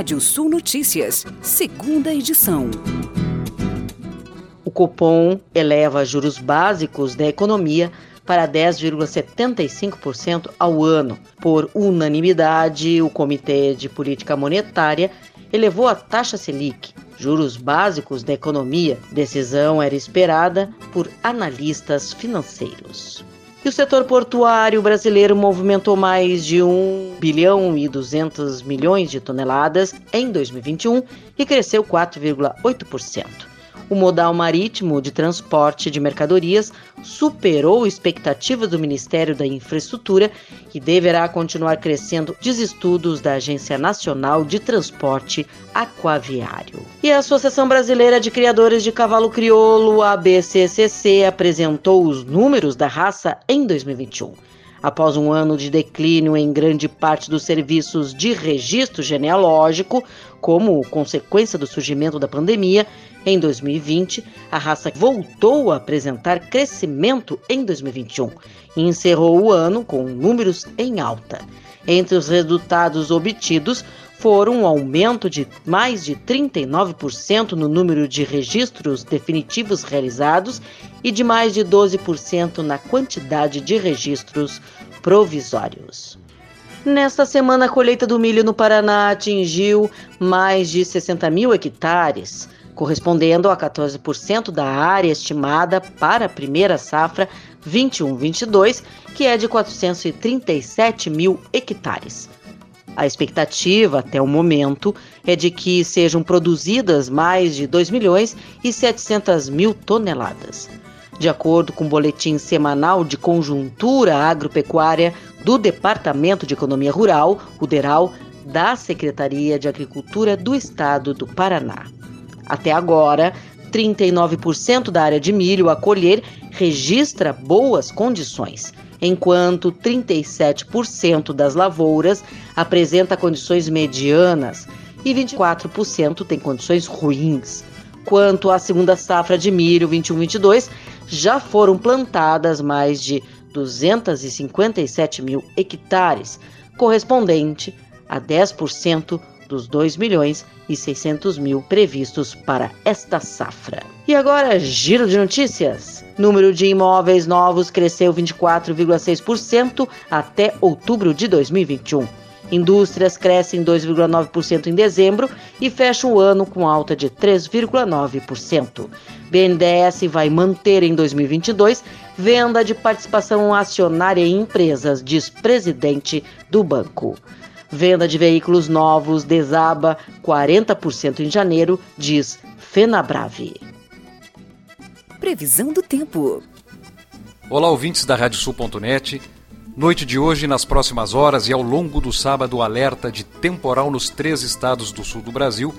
Rádio Sul Notícias, segunda edição. O Copom eleva juros básicos da economia para 10,75% ao ano. Por unanimidade, o Comitê de Política Monetária elevou a taxa Selic, juros básicos da economia. Decisão era esperada por analistas financeiros. E o setor portuário brasileiro movimentou mais de 1 bilhão e 200 milhões de toneladas em 2021 e cresceu 4,8%. O modal marítimo de transporte de mercadorias superou expectativas do Ministério da Infraestrutura e deverá continuar crescendo, diz estudos da Agência Nacional de Transporte Aquaviário. E a Associação Brasileira de Criadores de Cavalo Crioulo, ABCCC, apresentou os números da raça em 2021. Após um ano de declínio em grande parte dos serviços de registro genealógico, como consequência do surgimento da pandemia, em 2020, a raça voltou a apresentar crescimento em 2021 e encerrou o ano com números em alta. Entre os resultados obtidos foram um aumento de mais de 39% no número de registros definitivos realizados e de mais de 12% na quantidade de registros provisórios. Nesta semana, a colheita do milho no Paraná atingiu mais de 60 mil hectares correspondendo a 14% da área estimada para a primeira safra 21-22, que é de 437 mil hectares. A expectativa, até o momento, é de que sejam produzidas mais de 2 milhões e 700 mil toneladas. De acordo com o boletim semanal de conjuntura agropecuária do Departamento de Economia Rural, o DERAL, da Secretaria de Agricultura do Estado do Paraná. Até agora, 39% da área de milho a colher registra boas condições, enquanto 37% das lavouras apresenta condições medianas e 24% tem condições ruins. Quanto à segunda safra de milho 21-22, já foram plantadas mais de 257 mil hectares, correspondente a 10% dos 2 milhões e 600 mil previstos para esta safra. E agora, giro de notícias. Número de imóveis novos cresceu 24,6% até outubro de 2021. Indústrias crescem 2,9% em dezembro e fecham o ano com alta de 3,9%. BNDES vai manter em 2022 venda de participação acionária em empresas, diz presidente do banco. Venda de veículos novos desaba 40% em janeiro, diz Fenabrave. Previsão do tempo. Olá, ouvintes da Radiosul.net. Noite de hoje, nas próximas horas e ao longo do sábado, alerta de temporal nos três estados do sul do Brasil.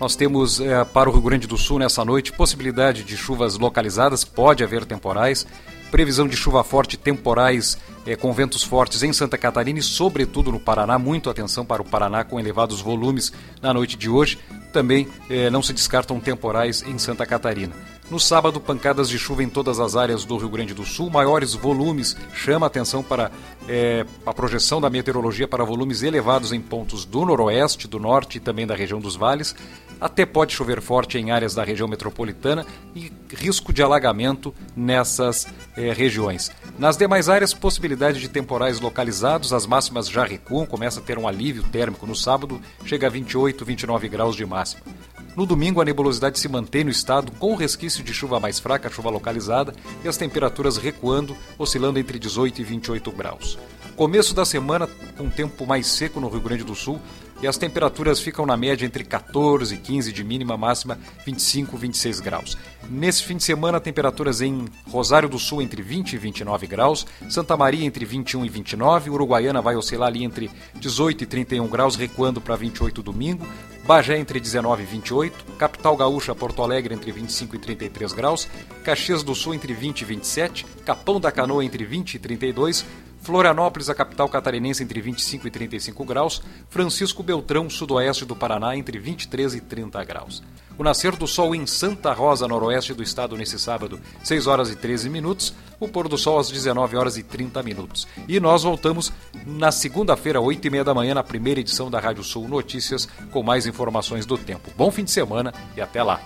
Nós temos é, para o Rio Grande do Sul nessa noite possibilidade de chuvas localizadas, pode haver temporais. Previsão de chuva forte, temporais é, com ventos fortes em Santa Catarina e, sobretudo, no Paraná. Muito atenção para o Paraná com elevados volumes na noite de hoje. Também é, não se descartam temporais em Santa Catarina. No sábado, pancadas de chuva em todas as áreas do Rio Grande do Sul, maiores volumes, chama atenção para é, a projeção da meteorologia para volumes elevados em pontos do noroeste, do norte e também da região dos vales. Até pode chover forte em áreas da região metropolitana e risco de alagamento nessas é, regiões. Nas demais áreas, possibilidade de temporais localizados, as máximas já recuam, começa a ter um alívio térmico no sábado, chega a 28, 29 graus de máxima. No domingo, a nebulosidade se mantém no estado, com resquício de chuva mais fraca, chuva localizada, e as temperaturas recuando, oscilando entre 18 e 28 graus. Começo da semana com tempo mais seco no Rio Grande do Sul, e as temperaturas ficam na média entre 14 e 15 de mínima, máxima 25 e 26 graus. Nesse fim de semana, temperaturas em Rosário do Sul entre 20 e 29 graus, Santa Maria entre 21 e 29, Uruguaiana vai oscilar ali entre 18 e 31 graus, recuando para 28 domingo, Bagé entre 19 e 28, Capital Gaúcha, Porto Alegre entre 25 e 33 graus, Caxias do Sul entre 20 e 27, Capão da Canoa entre 20 e 32, Florianópolis, a capital catarinense, entre 25 e 35 graus. Francisco Beltrão, sudoeste do Paraná, entre 23 e 30 graus. o nascer do sol em Santa Rosa, noroeste do estado, nesse sábado, 6 horas e 13 minutos, o pôr do sol às 19 horas e 30 minutos. E nós voltamos na segunda-feira, 8 e meia da manhã, na primeira edição da Rádio Sul Notícias, com mais informações do tempo. Bom fim de semana e até lá.